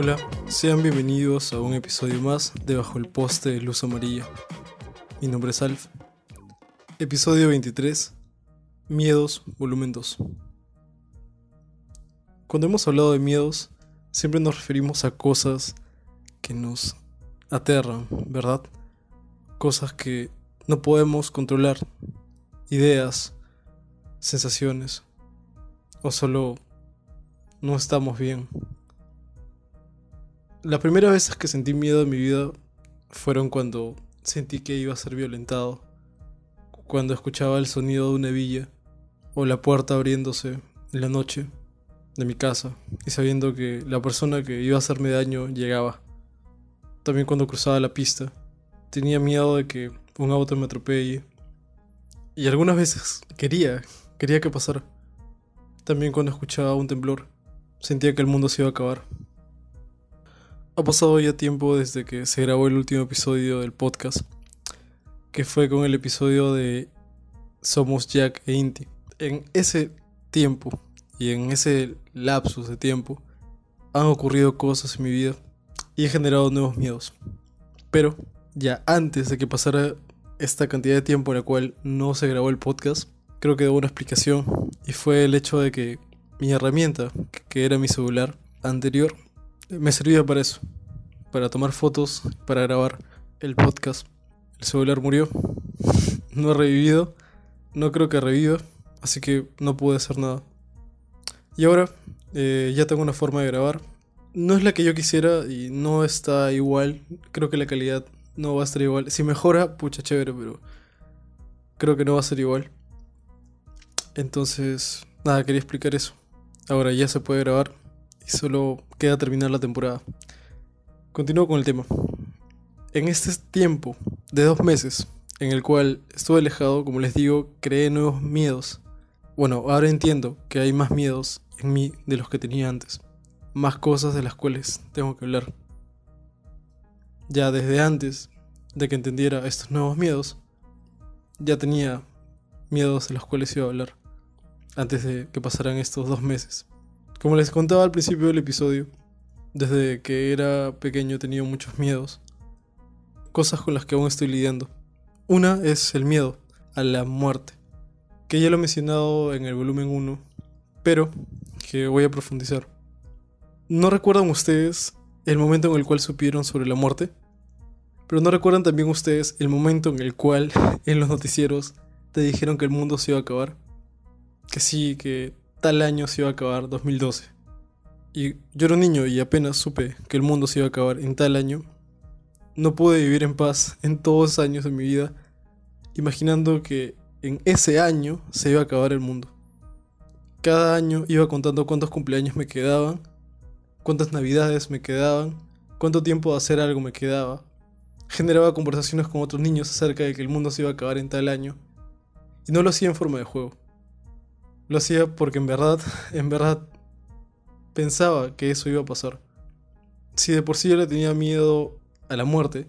Hola, sean bienvenidos a un episodio más de Bajo el Poste de Luz Amarilla. Mi nombre es Alf. Episodio 23. Miedos, volumen 2. Cuando hemos hablado de miedos, siempre nos referimos a cosas que nos aterran, ¿verdad? Cosas que no podemos controlar. Ideas, sensaciones. O solo no estamos bien. Las primeras veces que sentí miedo en mi vida fueron cuando sentí que iba a ser violentado, cuando escuchaba el sonido de una villa o la puerta abriéndose en la noche de mi casa y sabiendo que la persona que iba a hacerme daño llegaba. También cuando cruzaba la pista, tenía miedo de que un auto me atropelle y algunas veces quería, quería que pasara. También cuando escuchaba un temblor, sentía que el mundo se iba a acabar. Ha pasado ya tiempo desde que se grabó el último episodio del podcast, que fue con el episodio de Somos Jack e Inti. En ese tiempo y en ese lapsus de tiempo han ocurrido cosas en mi vida y he generado nuevos miedos. Pero ya antes de que pasara esta cantidad de tiempo en la cual no se grabó el podcast, creo que debo una explicación y fue el hecho de que mi herramienta, que era mi celular anterior, me servía para eso, para tomar fotos, para grabar el podcast. El celular murió, no ha revivido, no creo que reviva, así que no pude hacer nada. Y ahora eh, ya tengo una forma de grabar. No es la que yo quisiera y no está igual. Creo que la calidad no va a estar igual. Si mejora, pucha chévere, pero creo que no va a ser igual. Entonces, nada, quería explicar eso. Ahora ya se puede grabar y solo queda terminar la temporada. Continúo con el tema. En este tiempo de dos meses, en el cual estuve alejado, como les digo, creé nuevos miedos. Bueno, ahora entiendo que hay más miedos en mí de los que tenía antes. Más cosas de las cuales tengo que hablar. Ya desde antes de que entendiera estos nuevos miedos, ya tenía miedos de los cuales iba a hablar. Antes de que pasaran estos dos meses. Como les contaba al principio del episodio, desde que era pequeño he tenido muchos miedos. Cosas con las que aún estoy lidiando. Una es el miedo a la muerte, que ya lo he mencionado en el volumen 1, pero que voy a profundizar. ¿No recuerdan ustedes el momento en el cual supieron sobre la muerte? Pero no recuerdan también ustedes el momento en el cual en los noticieros te dijeron que el mundo se iba a acabar. Que sí, que tal año se iba a acabar, 2012. Y yo era un niño y apenas supe que el mundo se iba a acabar en tal año. No pude vivir en paz en todos los años de mi vida, imaginando que en ese año se iba a acabar el mundo. Cada año iba contando cuántos cumpleaños me quedaban, cuántas navidades me quedaban, cuánto tiempo de hacer algo me quedaba. Generaba conversaciones con otros niños acerca de que el mundo se iba a acabar en tal año. Y no lo hacía en forma de juego. Lo hacía porque en verdad, en verdad, pensaba que eso iba a pasar. Si de por sí yo le tenía miedo a la muerte,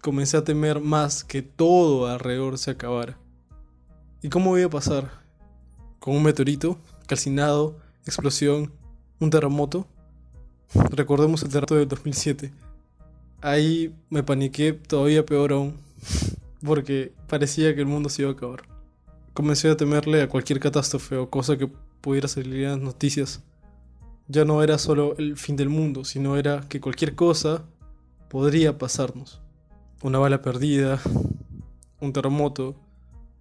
comencé a temer más que todo alrededor se acabara. ¿Y cómo iba a pasar? ¿Con un meteorito? ¿Calcinado? ¿Explosión? ¿Un terremoto? Recordemos el terremoto del 2007. Ahí me paniqué todavía peor aún, porque parecía que el mundo se iba a acabar comencé a temerle a cualquier catástrofe o cosa que pudiera salir en las noticias. Ya no era solo el fin del mundo, sino era que cualquier cosa podría pasarnos. Una bala perdida, un terremoto,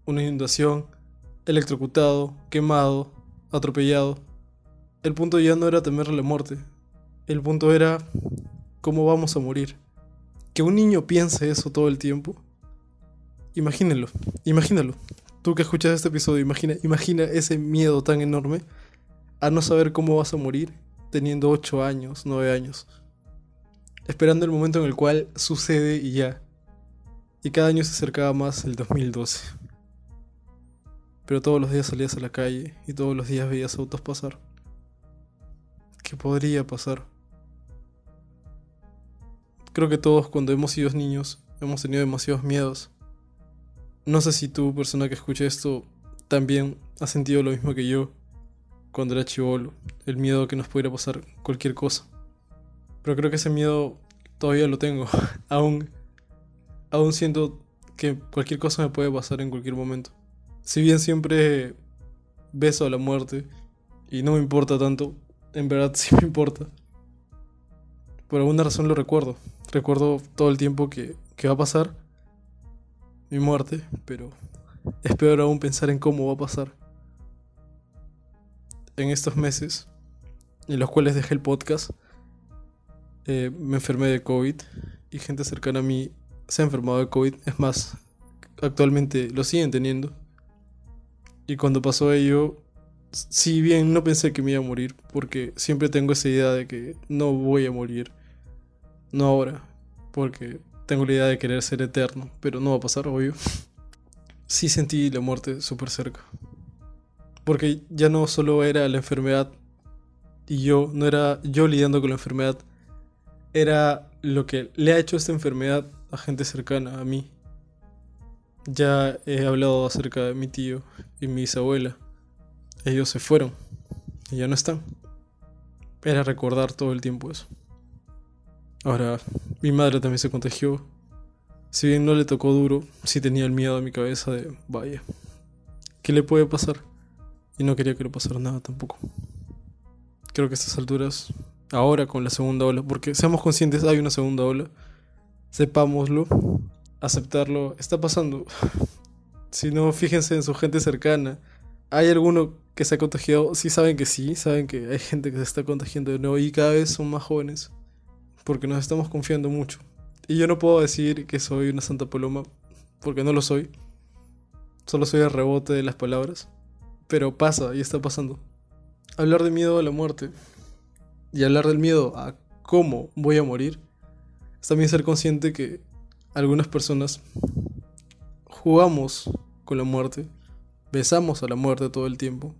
una inundación, electrocutado, quemado, atropellado. El punto ya no era temerle la muerte. El punto era cómo vamos a morir. Que un niño piense eso todo el tiempo. Imagínenlo, imagínalo. Tú que escuchas este episodio, imagina, imagina ese miedo tan enorme a no saber cómo vas a morir teniendo 8 años, 9 años. Esperando el momento en el cual sucede y ya. Y cada año se acercaba más el 2012. Pero todos los días salías a la calle y todos los días veías autos pasar. ¿Qué podría pasar? Creo que todos cuando hemos sido niños hemos tenido demasiados miedos no sé si tú, persona que escucha esto, también has sentido lo mismo que yo cuando era chivolo, el miedo que nos pudiera pasar cualquier cosa. Pero creo que ese miedo todavía lo tengo. aún, aún siento que cualquier cosa me puede pasar en cualquier momento. Si bien siempre beso a la muerte y no me importa tanto, en verdad sí me importa. Por alguna razón lo recuerdo. Recuerdo todo el tiempo que, que va a pasar mi muerte, pero es peor aún pensar en cómo va a pasar. En estos meses, en los cuales dejé el podcast, eh, me enfermé de COVID y gente cercana a mí se ha enfermado de COVID. Es más, actualmente lo siguen teniendo. Y cuando pasó ello, si bien no pensé que me iba a morir, porque siempre tengo esa idea de que no voy a morir. No ahora, porque tengo la idea de querer ser eterno, pero no va a pasar, obvio. Sí sentí la muerte súper cerca. Porque ya no solo era la enfermedad y yo, no era yo lidiando con la enfermedad, era lo que le ha hecho esta enfermedad a gente cercana a mí. Ya he hablado acerca de mi tío y mi bisabuela. Ellos se fueron y ya no están. Era recordar todo el tiempo eso. Ahora, mi madre también se contagió. Si bien no le tocó duro, sí tenía el miedo en mi cabeza de, vaya, ¿qué le puede pasar? Y no quería que le pasara nada tampoco. Creo que a estas alturas, ahora con la segunda ola, porque seamos conscientes, hay una segunda ola, sepámoslo, aceptarlo, está pasando. Si no, fíjense en su gente cercana. ¿Hay alguno que se ha contagiado? Sí saben que sí, saben que hay gente que se está contagiando de nuevo y cada vez son más jóvenes porque nos estamos confiando mucho. Y yo no puedo decir que soy una santa paloma, porque no lo soy. Solo soy el rebote de las palabras. Pero pasa y está pasando. Hablar de miedo a la muerte y hablar del miedo a cómo voy a morir es también ser consciente que algunas personas jugamos con la muerte, besamos a la muerte todo el tiempo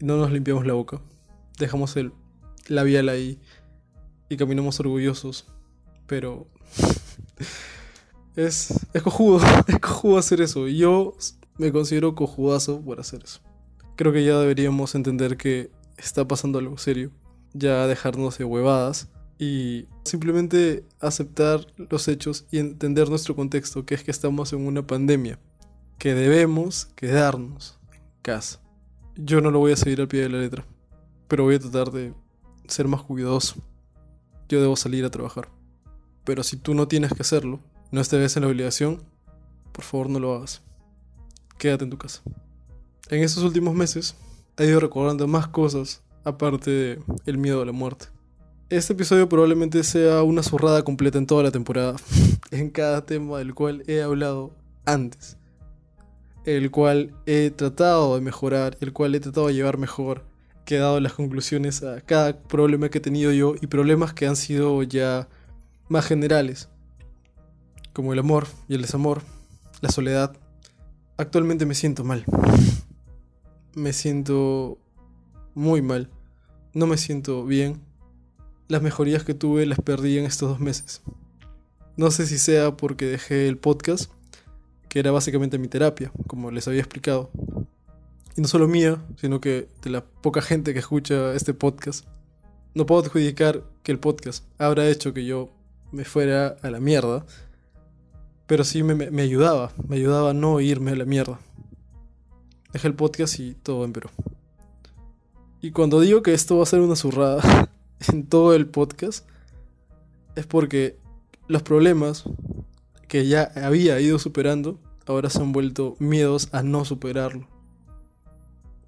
y no nos limpiamos la boca. Dejamos el labial ahí y caminamos orgullosos. Pero es, es cojudo, es cojudo hacer eso. Yo me considero cojudazo por hacer eso. Creo que ya deberíamos entender que está pasando algo serio. Ya dejarnos de huevadas y simplemente aceptar los hechos y entender nuestro contexto, que es que estamos en una pandemia, que debemos quedarnos en casa. Yo no lo voy a seguir al pie de la letra, pero voy a tratar de ser más cuidadoso yo debo salir a trabajar. Pero si tú no tienes que hacerlo, no estés en la obligación, por favor no lo hagas. Quédate en tu casa. En estos últimos meses he ido recordando más cosas aparte de el miedo a la muerte. Este episodio probablemente sea una zurrada completa en toda la temporada, en cada tema del cual he hablado antes, el cual he tratado de mejorar, el cual he tratado de llevar mejor, que he dado las conclusiones a cada problema que he tenido yo y problemas que han sido ya más generales, como el amor y el desamor, la soledad. Actualmente me siento mal. Me siento muy mal. No me siento bien. Las mejorías que tuve las perdí en estos dos meses. No sé si sea porque dejé el podcast, que era básicamente mi terapia, como les había explicado y no solo mía, sino que de la poca gente que escucha este podcast, no puedo adjudicar que el podcast habrá hecho que yo me fuera a la mierda, pero sí me, me ayudaba, me ayudaba a no irme a la mierda. Dejé el podcast y todo empeoró. Y cuando digo que esto va a ser una zurrada en todo el podcast, es porque los problemas que ya había ido superando ahora se han vuelto miedos a no superarlo.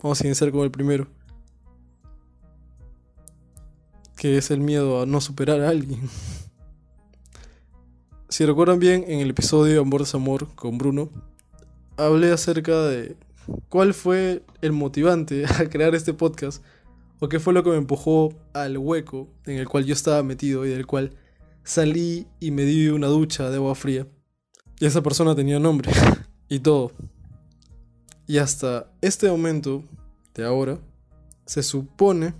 Vamos a iniciar con el primero. Que es el miedo a no superar a alguien. si recuerdan bien, en el episodio Amor Amor con Bruno, hablé acerca de cuál fue el motivante a crear este podcast o qué fue lo que me empujó al hueco en el cual yo estaba metido y del cual salí y me di una ducha de agua fría. Y esa persona tenía nombre y todo. Y hasta este momento de ahora, se supone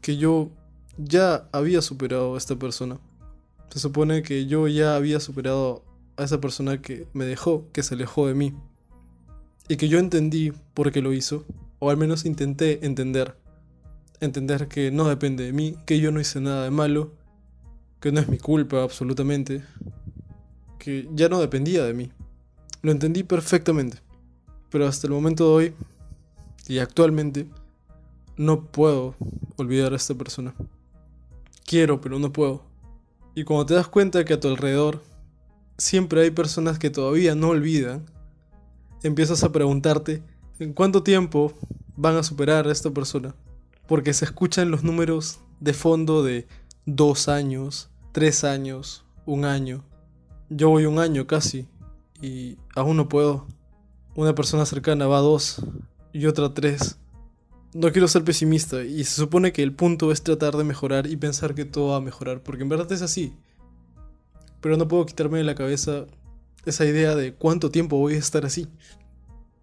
que yo ya había superado a esta persona. Se supone que yo ya había superado a esa persona que me dejó, que se alejó de mí. Y que yo entendí por qué lo hizo, o al menos intenté entender. Entender que no depende de mí, que yo no hice nada de malo, que no es mi culpa absolutamente, que ya no dependía de mí. Lo entendí perfectamente, pero hasta el momento de hoy y actualmente no puedo olvidar a esta persona. Quiero, pero no puedo. Y cuando te das cuenta que a tu alrededor siempre hay personas que todavía no olvidan, empiezas a preguntarte en cuánto tiempo van a superar a esta persona. Porque se escuchan los números de fondo de dos años, tres años, un año. Yo voy un año casi y aún no puedo. Una persona cercana va a dos y otra tres. No quiero ser pesimista y se supone que el punto es tratar de mejorar y pensar que todo va a mejorar, porque en verdad es así. Pero no puedo quitarme de la cabeza esa idea de cuánto tiempo voy a estar así.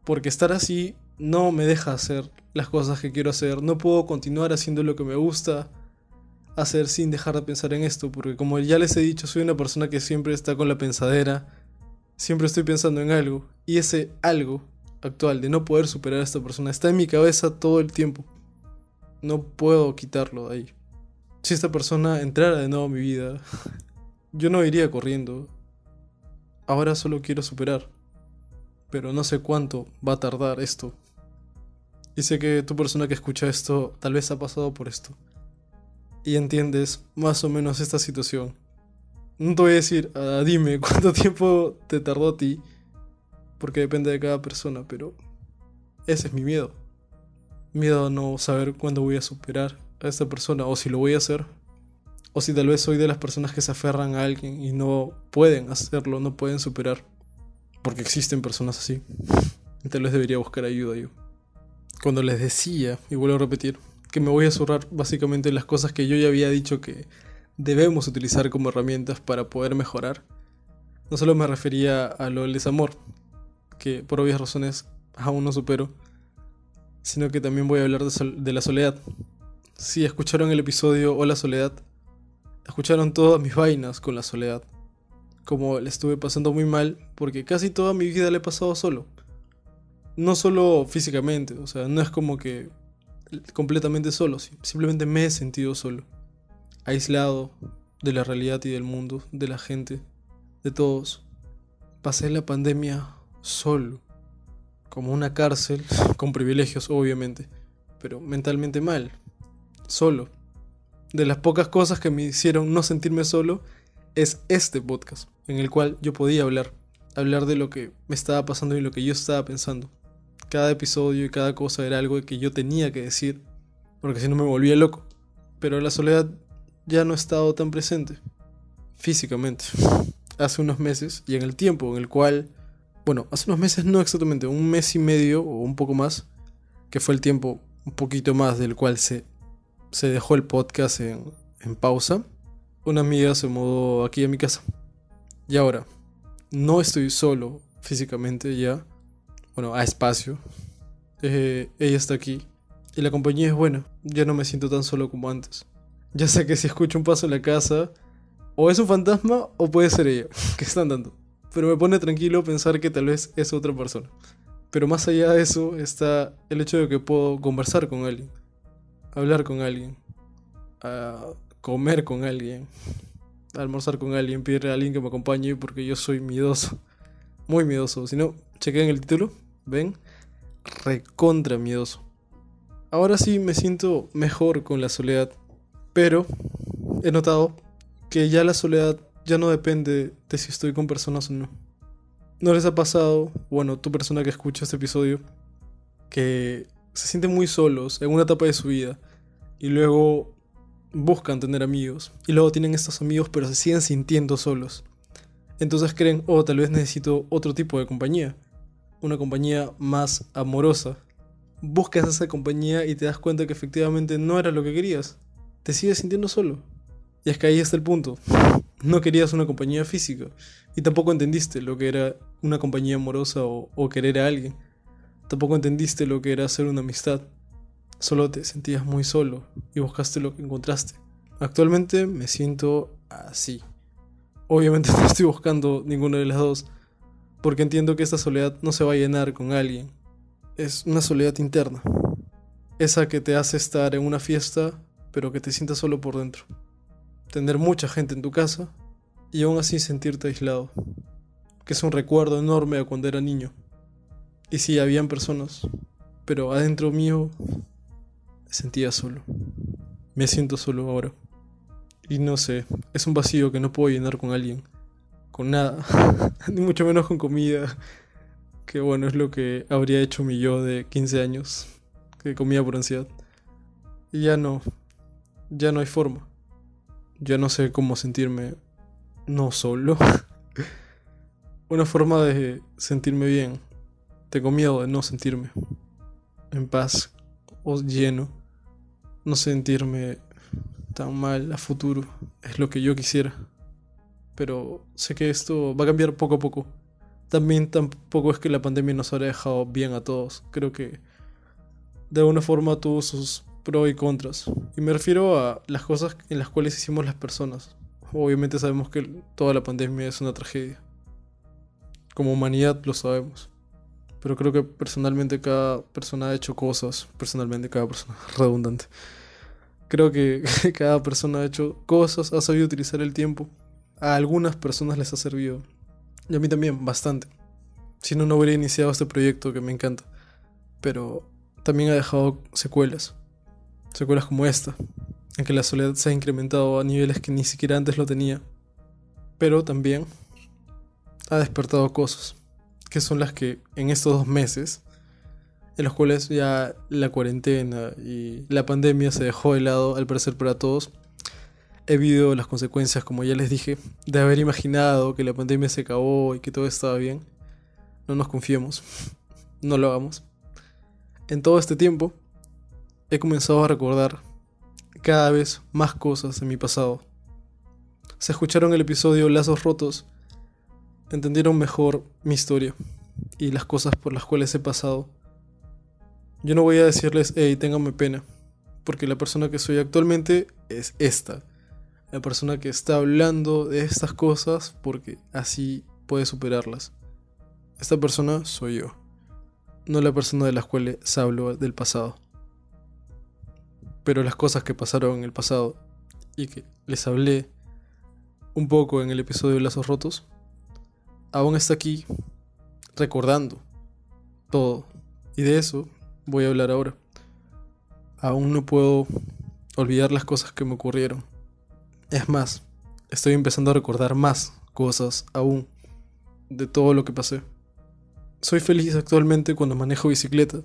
Porque estar así no me deja hacer las cosas que quiero hacer, no puedo continuar haciendo lo que me gusta hacer sin dejar de pensar en esto, porque como ya les he dicho, soy una persona que siempre está con la pensadera, siempre estoy pensando en algo, y ese algo actual de no poder superar a esta persona está en mi cabeza todo el tiempo. No puedo quitarlo de ahí. Si esta persona entrara de nuevo a mi vida, yo no iría corriendo. Ahora solo quiero superar. Pero no sé cuánto va a tardar esto. Y sé que tu persona que escucha esto tal vez ha pasado por esto. Y entiendes más o menos esta situación. No te voy a decir, ah, dime cuánto tiempo te tardó a ti porque depende de cada persona, pero ese es mi miedo. Miedo a no saber cuándo voy a superar a esta persona o si lo voy a hacer. O si tal vez soy de las personas que se aferran a alguien y no pueden hacerlo, no pueden superar. Porque existen personas así. Y tal vez debería buscar ayuda yo. Cuando les decía, y vuelvo a repetir, que me voy a zurrar básicamente las cosas que yo ya había dicho que debemos utilizar como herramientas para poder mejorar, no solo me refería a lo del desamor, que por obvias razones aún no supero, sino que también voy a hablar de, la soledad. Si escucharon el episodio Hola Soledad, escucharon todas mis vainas con la soledad. Como le estuve pasando muy mal, porque casi toda mi vida le he pasado solo. No solo físicamente, o sea, no es como que completamente solo, simplemente me he sentido solo. Aislado de la realidad y del mundo, de la gente, de todos. Pasé la pandemia solo, como una cárcel, con privilegios obviamente, pero mentalmente mal, solo. De las pocas cosas que me hicieron no sentirme solo es este podcast, en el cual yo podía hablar, hablar de lo que me estaba pasando y lo que yo estaba pensando. Cada episodio y cada cosa era algo que yo tenía que decir, porque si no me volvía loco. Pero la soledad ya no ha estado tan presente, físicamente, hace unos meses y en el tiempo en el cual bueno, hace unos meses no exactamente, un mes y medio o un poco más, que fue el tiempo un poquito más del cual se, se dejó el podcast en, en pausa, una amiga se mudó aquí a mi casa. Y ahora, no estoy solo físicamente ya, bueno, a espacio. Eh, ella está aquí y la compañía es buena, ya no me siento tan solo como antes. Ya sé que si escucho un paso en la casa, o es un fantasma o puede ser ella, que están dando pero me pone tranquilo pensar que tal vez es otra persona. Pero más allá de eso está el hecho de que puedo conversar con alguien, hablar con alguien, comer con alguien, almorzar con alguien, pedirle a alguien que me acompañe porque yo soy miedoso, muy miedoso. Si no, chequen el título, ven, recontra miedoso. Ahora sí me siento mejor con la soledad, pero he notado que ya la soledad ya no depende de si estoy con personas o no. ¿No les ha pasado, bueno, tu persona que escucha este episodio, que se sienten muy solos en una etapa de su vida y luego buscan tener amigos y luego tienen estos amigos pero se siguen sintiendo solos? Entonces creen, oh, tal vez necesito otro tipo de compañía, una compañía más amorosa. Buscas esa compañía y te das cuenta que efectivamente no era lo que querías. Te sigues sintiendo solo. Y es que ahí está el punto no querías una compañía física y tampoco entendiste lo que era una compañía amorosa o, querer a alguien. Tampoco entendiste lo que era hacer una amistad. Solo te sentías muy solo y buscaste lo que encontraste. Actualmente me siento así. Obviamente no estoy buscando ninguna de las dos, porque entiendo que esta soledad no se va a llenar con alguien. Es una soledad interna. Esa que te hace estar en una fiesta, pero que te sientas solo por dentro. Tener mucha gente en tu casa y aún así sentirte aislado, que es un recuerdo enorme a cuando era niño. Y sí, habían personas, pero adentro mío me sentía solo. Me siento solo ahora. Y no sé, es un vacío que no puedo llenar con alguien, con nada, ni mucho menos con comida, que bueno, es lo que habría hecho mi yo de 15 años, que comía por ansiedad. Y ya no, ya no hay forma. Ya no sé cómo sentirme no solo. Una forma de sentirme bien. Tengo miedo de no sentirme en paz o lleno. No sentirme tan mal a futuro. Es lo que yo quisiera. Pero sé que esto va a cambiar poco a poco. También tampoco es que la pandemia nos haya dejado bien a todos. Creo que de alguna forma tuvo sus pros y contras. Y me refiero a las cosas en las cuales hicimos las personas. Obviamente sabemos que toda la pandemia es una tragedia. Como humanidad lo sabemos. Pero creo que personalmente cada persona ha hecho cosas. Personalmente cada persona, redundante. Creo que cada persona ha hecho cosas, ha sabido utilizar el tiempo. A algunas personas les ha servido. Y a mí también, bastante. Si no, no hubiera iniciado este proyecto que me encanta. Pero también ha dejado secuelas. Secuelas como esta, en que la soledad se ha incrementado a niveles que ni siquiera antes lo tenía. Pero también ha despertado cosas, que son las que en estos dos meses, en los cuales ya la cuarentena y la pandemia se dejó de lado, al parecer para todos, he vivido las consecuencias, como ya les dije, de haber imaginado que la pandemia se acabó y que todo estaba bien. No nos confiemos, no lo hagamos. En todo este tiempo, he comenzado a recordar cada vez más cosas de mi pasado. Se escucharon el episodio Lazos Rotos, entendieron mejor mi historia y las cosas por las cuales he pasado. Yo no voy a decirles, hey, ténganme pena, porque la persona que soy actualmente es esta. La persona que está hablando de estas cosas porque así puede superarlas. Esta persona soy yo, no la persona de la cual se habló del pasado pero las cosas que pasaron en el pasado y que les hablé un poco en el episodio de Lazos Rotos, aún está aquí recordando todo. Y de eso voy a hablar ahora. Aún no puedo olvidar las cosas que me ocurrieron. Es más, estoy empezando a recordar más cosas aún de todo lo que pasé. Soy feliz actualmente cuando manejo bicicleta.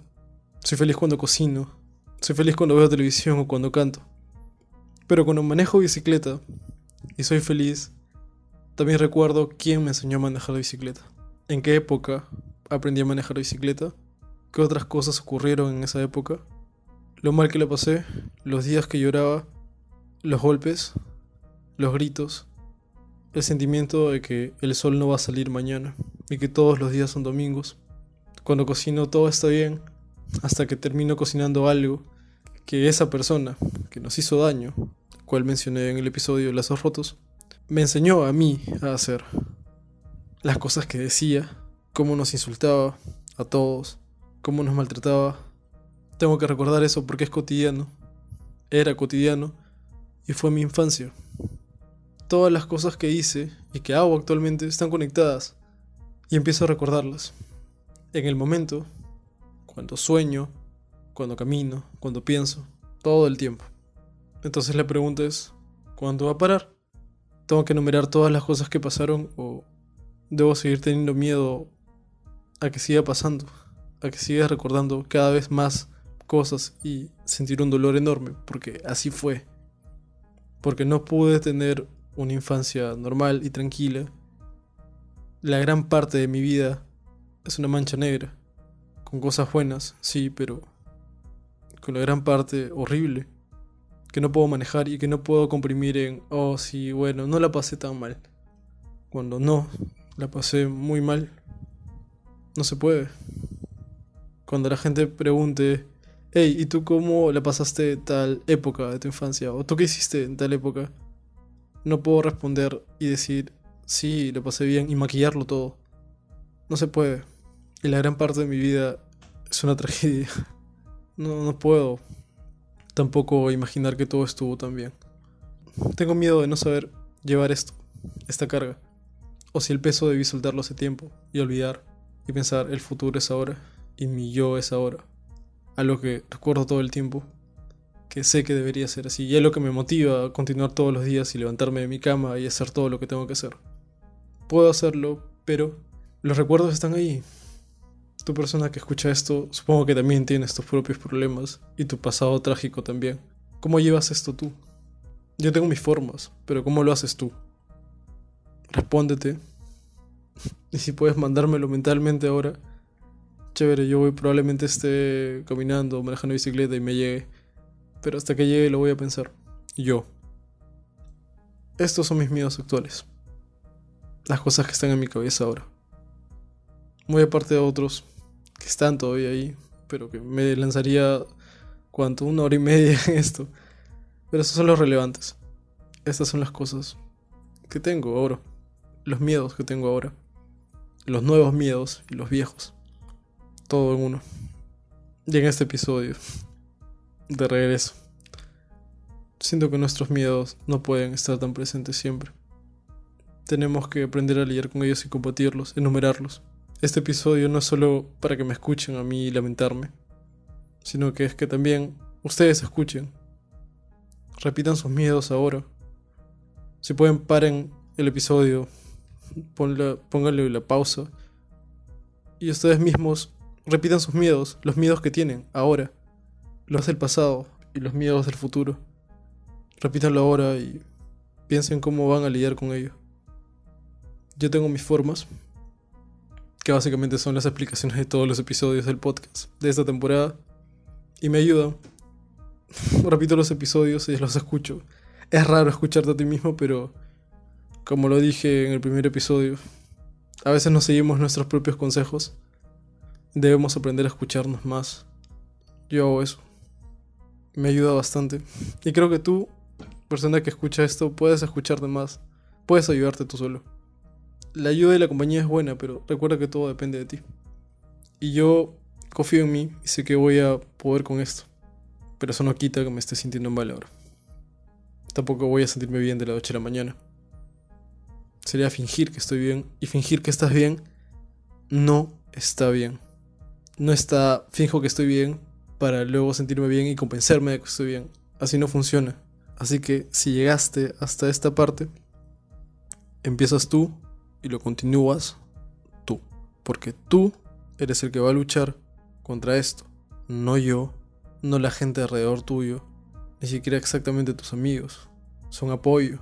Soy feliz cuando cocino, soy feliz cuando veo televisión o cuando canto. Pero cuando manejo bicicleta y soy feliz, también recuerdo quién me enseñó a manejar bicicleta. En qué época aprendí a manejar bicicleta. Qué otras cosas ocurrieron en esa época. Lo mal que le pasé, los días que lloraba, los golpes, los gritos, el sentimiento de que el sol no va a salir mañana y que todos los días son domingos. Cuando cocino todo está bien, hasta que termino cocinando algo que esa persona que nos hizo daño, cual mencioné en el episodio de Lazos Rotos, me enseñó a mí a hacer. Las cosas que decía, cómo nos insultaba a todos, cómo nos maltrataba. Tengo que recordar eso porque es cotidiano. Era cotidiano y fue mi infancia. Todas las cosas que hice y que hago actualmente están conectadas y empiezo a recordarlas. En el momento, cuando sueño, cuando camino, cuando pienso, todo el tiempo. Entonces la pregunta es, ¿cuándo va a parar? ¿Tengo que enumerar todas las cosas que pasaron o debo seguir teniendo miedo a que siga pasando? A que siga recordando cada vez más cosas y sentir un dolor enorme, porque así fue. Porque no pude tener una infancia normal y tranquila. La gran parte de mi vida es una mancha negra, con cosas buenas, sí, pero con la gran parte horrible que no puedo manejar y que no puedo comprimir en, oh sí, bueno, no la pasé tan mal. Cuando no, la pasé muy mal. No se puede. Cuando la gente pregunte, hey, ¿y tú cómo la pasaste tal época de tu infancia? ¿O tú qué hiciste en tal época? No puedo responder y decir, sí, lo pasé bien y maquillarlo todo. No se puede. Y la gran parte de mi vida es una tragedia. No, no puedo tampoco imaginar que todo estuvo tan bien. tengo miedo de no saber llevar esto, esta carga. O si el peso debí soltarlo hace tiempo y olvidar y pensar el futuro es ahora y mi yo es ahora. Algo que recuerdo todo el tiempo, que sé que debería ser así y es lo que me motiva a continuar todos los días y levantarme de mi cama y hacer todo lo que tengo que hacer. Puedo hacerlo, pero los recuerdos están ahí. Tu persona que escucha esto, supongo que también tienes tus propios problemas y tu pasado trágico también. ¿Cómo llevas esto tú? Yo tengo mis formas, pero ¿cómo lo haces tú? Respóndete. Y si puedes mandármelo mentalmente ahora, chévere, yo probablemente esté caminando, manejando bicicleta y me llegue. Pero hasta que llegue lo voy a pensar. Yo. Estos son mis miedos actuales. Las cosas que están en mi cabeza ahora. Muy aparte de otros que están todavía ahí, pero que me lanzaría, ¿cuánto? Una hora y media en esto. Pero esos son los relevantes. Estas son las cosas que tengo ahora. Los miedos que tengo ahora. Los nuevos miedos y los viejos. Todo en uno. Y en este episodio, de regreso, siento que nuestros miedos no pueden estar tan presentes siempre. Tenemos que aprender a lidiar con ellos y combatirlos, enumerarlos. Este episodio no es solo para que me escuchen a mí lamentarme, sino que es que también ustedes escuchen. Repitan sus miedos ahora. Si pueden, paren el episodio, pónganle la pausa y ustedes mismos repitan sus miedos, los miedos que tienen ahora, los del pasado y los miedos del futuro. Repítanlo ahora y piensen cómo van a lidiar con ello. Yo tengo mis formas, que básicamente son las explicaciones de todos los episodios del podcast de esta temporada, y me ayudan. Repito los episodios y los escucho. Es raro escucharte a ti mismo, pero como lo dije en el primer episodio, a veces nos seguimos nuestros propios consejos Debemos aprender a escucharnos más. Yo hago eso. Me ayuda bastante. Y creo que tú, persona que escucha esto, puedes escucharte más. Puedes ayudarte tú solo. La ayuda y la compañía es buena, pero recuerda que todo depende de ti. Y yo confío en mí y sé que voy a poder con esto. Pero eso no quita que me esté sintiendo mal ahora. Tampoco voy a sentirme bien de la noche a la mañana. Sería fingir que estoy bien. Y fingir que estás bien no está bien no está finjo que estoy bien para luego sentirme bien y compensarme de que estoy bien. Así no funciona. Así que si llegaste hasta esta parte, empiezas tú y lo continúas tú. Porque tú eres el que va a luchar contra esto. No yo, no la gente alrededor tuyo, ni siquiera exactamente tus amigos. Son apoyo,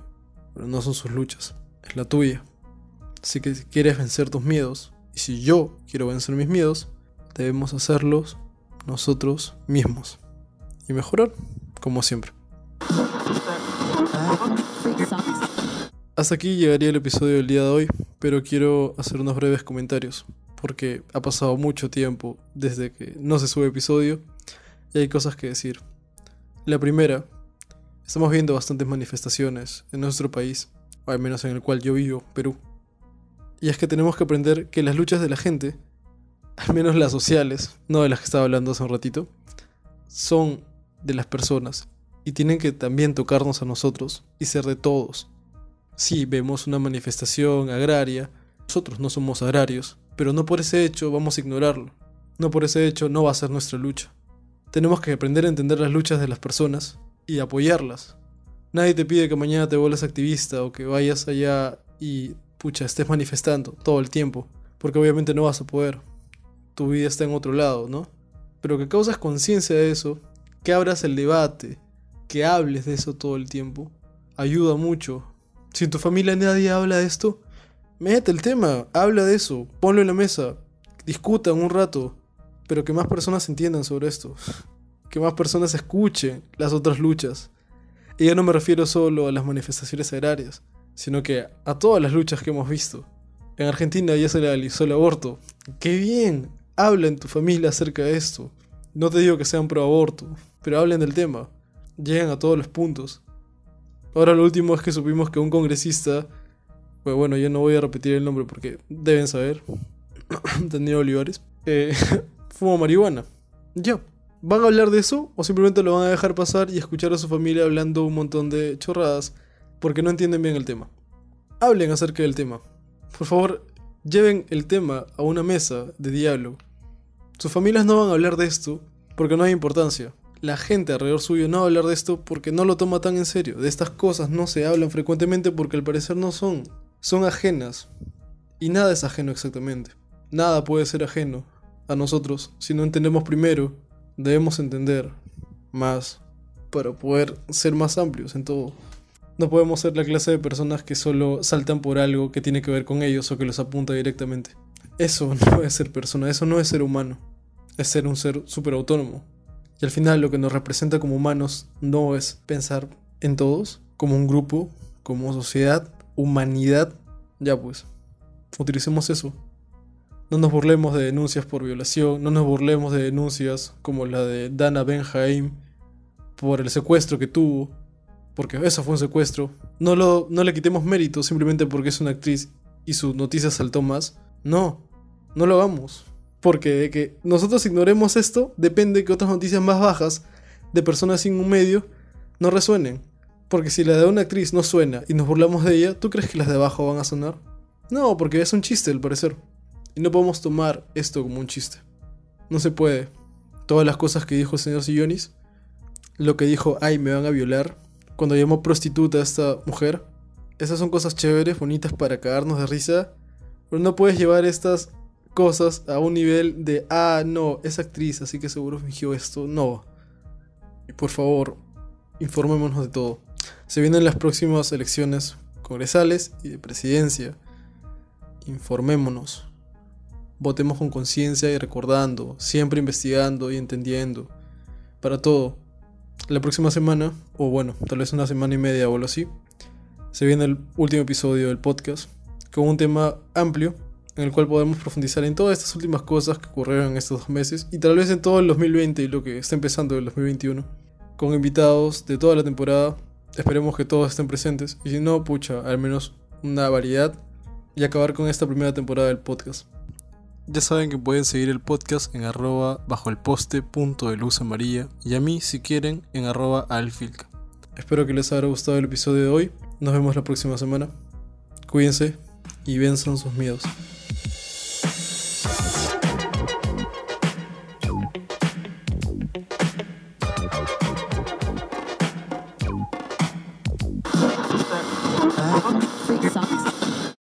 pero no son sus luchas. Es la tuya. Así que si quieres vencer tus miedos, y si yo quiero vencer mis miedos, debemos hacerlos nosotros mismos y mejorar, como siempre. Hasta aquí llegaría el episodio del día de hoy, pero quiero hacer unos breves comentarios, porque ha pasado mucho tiempo desde que no se sube episodio y hay cosas que decir. La primera, estamos viendo bastantes manifestaciones en nuestro país, o al menos en el cual yo vivo, Perú. Y es que tenemos que aprender que las luchas de la gente al menos las sociales, no de las que estaba hablando hace un ratito, son de las personas y tienen que también tocarnos a nosotros y ser de todos. Si vemos una manifestación agraria, nosotros no somos agrarios, pero no por ese hecho vamos a ignorarlo. No por ese hecho no va a ser nuestra lucha. Tenemos que aprender a entender las luchas de las personas y apoyarlas. Nadie te pide que mañana te vuelvas activista o que vayas allá y, pucha, estés manifestando todo el tiempo, porque obviamente no vas a poder tu vida está en otro lado, ¿no? Pero que causas conciencia de eso, que abras el debate, que hables de eso todo el tiempo, ayuda mucho. Si en tu familia nadie habla de esto, mete el tema, habla de eso, ponlo en la mesa, discutan un rato, pero que más personas entiendan sobre esto, que más personas escuchen las otras luchas. Y ya no me refiero solo a las manifestaciones agrarias, sino que a todas las luchas que hemos visto. En Argentina ya se legalizó el aborto. ¡Qué bien! habla en tu familia acerca de esto. No te digo que sean pro aborto, pero hablen del tema. Lleguen a todos los puntos. Ahora lo último es que supimos que un congresista, pues bueno, yo no voy a repetir el nombre porque deben saber, Daniel Olivares, eh, fuma marihuana. Ya. ¿Van a hablar de eso o simplemente lo van a dejar pasar y escuchar a su familia hablando un montón de chorradas porque no entienden bien el tema. Hablen acerca del tema. Por favor, lleven el tema a una mesa de diálogo. Sus familias no van a hablar de esto porque no hay importancia. La gente alrededor suyo no va a hablar de esto porque no lo toma tan en serio. De estas cosas no se hablan frecuentemente porque al parecer no son. Son ajenas. Y nada es ajeno exactamente. Nada puede ser ajeno a nosotros si no entendemos primero. Debemos entender más para poder ser más amplios en todo. No podemos ser la clase de personas que solo saltan por algo que tiene que ver con ellos o que los apunta directamente. Eso no es ser persona, eso no es ser humano. Es ser un ser súper autónomo. Y al final lo que nos representa como humanos no es pensar en todos, como un grupo, como sociedad, humanidad. Ya pues, utilicemos eso. No nos burlemos de denuncias por violación, no nos burlemos de denuncias como la de Dana Benjaim por el secuestro que tuvo, porque eso fue un secuestro. No, lo, no le quitemos mérito simplemente porque es una actriz y su noticia saltó más. No, no lo hagamos. Porque de que nosotros ignoremos esto depende que otras noticias más bajas de personas sin un medio no resuenen. Porque si la de una actriz no suena y nos burlamos de ella, ¿tú crees que las de abajo van a sonar? No, porque es un chiste al parecer. Y no podemos tomar esto como un chiste. No se puede. Todas las cosas que dijo el señor Sillonis, lo que dijo, ay, me van a violar, cuando llamó prostituta a esta mujer. Esas son cosas chéveres, bonitas para cagarnos de risa. Pero no puedes llevar estas cosas a un nivel de, ah, no, es actriz, así que seguro fingió esto. No. Y por favor, informémonos de todo. Se vienen las próximas elecciones congresales y de presidencia. Informémonos. Votemos con conciencia y recordando, siempre investigando y entendiendo. Para todo la próxima semana, o bueno, tal vez una semana y media o algo así, se viene el último episodio del podcast con un tema amplio en el cual podemos profundizar en todas estas últimas cosas que ocurrieron en estos dos meses y tal vez en todo el 2020 y lo que está empezando el 2021, con invitados de toda la temporada. Esperemos que todos estén presentes y si no, pucha, al menos una variedad y acabar con esta primera temporada del podcast. Ya saben que pueden seguir el podcast en arroba bajo el poste punto de luz amarilla y a mí si quieren en arroba alfilca. Espero que les haya gustado el episodio de hoy. Nos vemos la próxima semana. Cuídense y venzan sus miedos.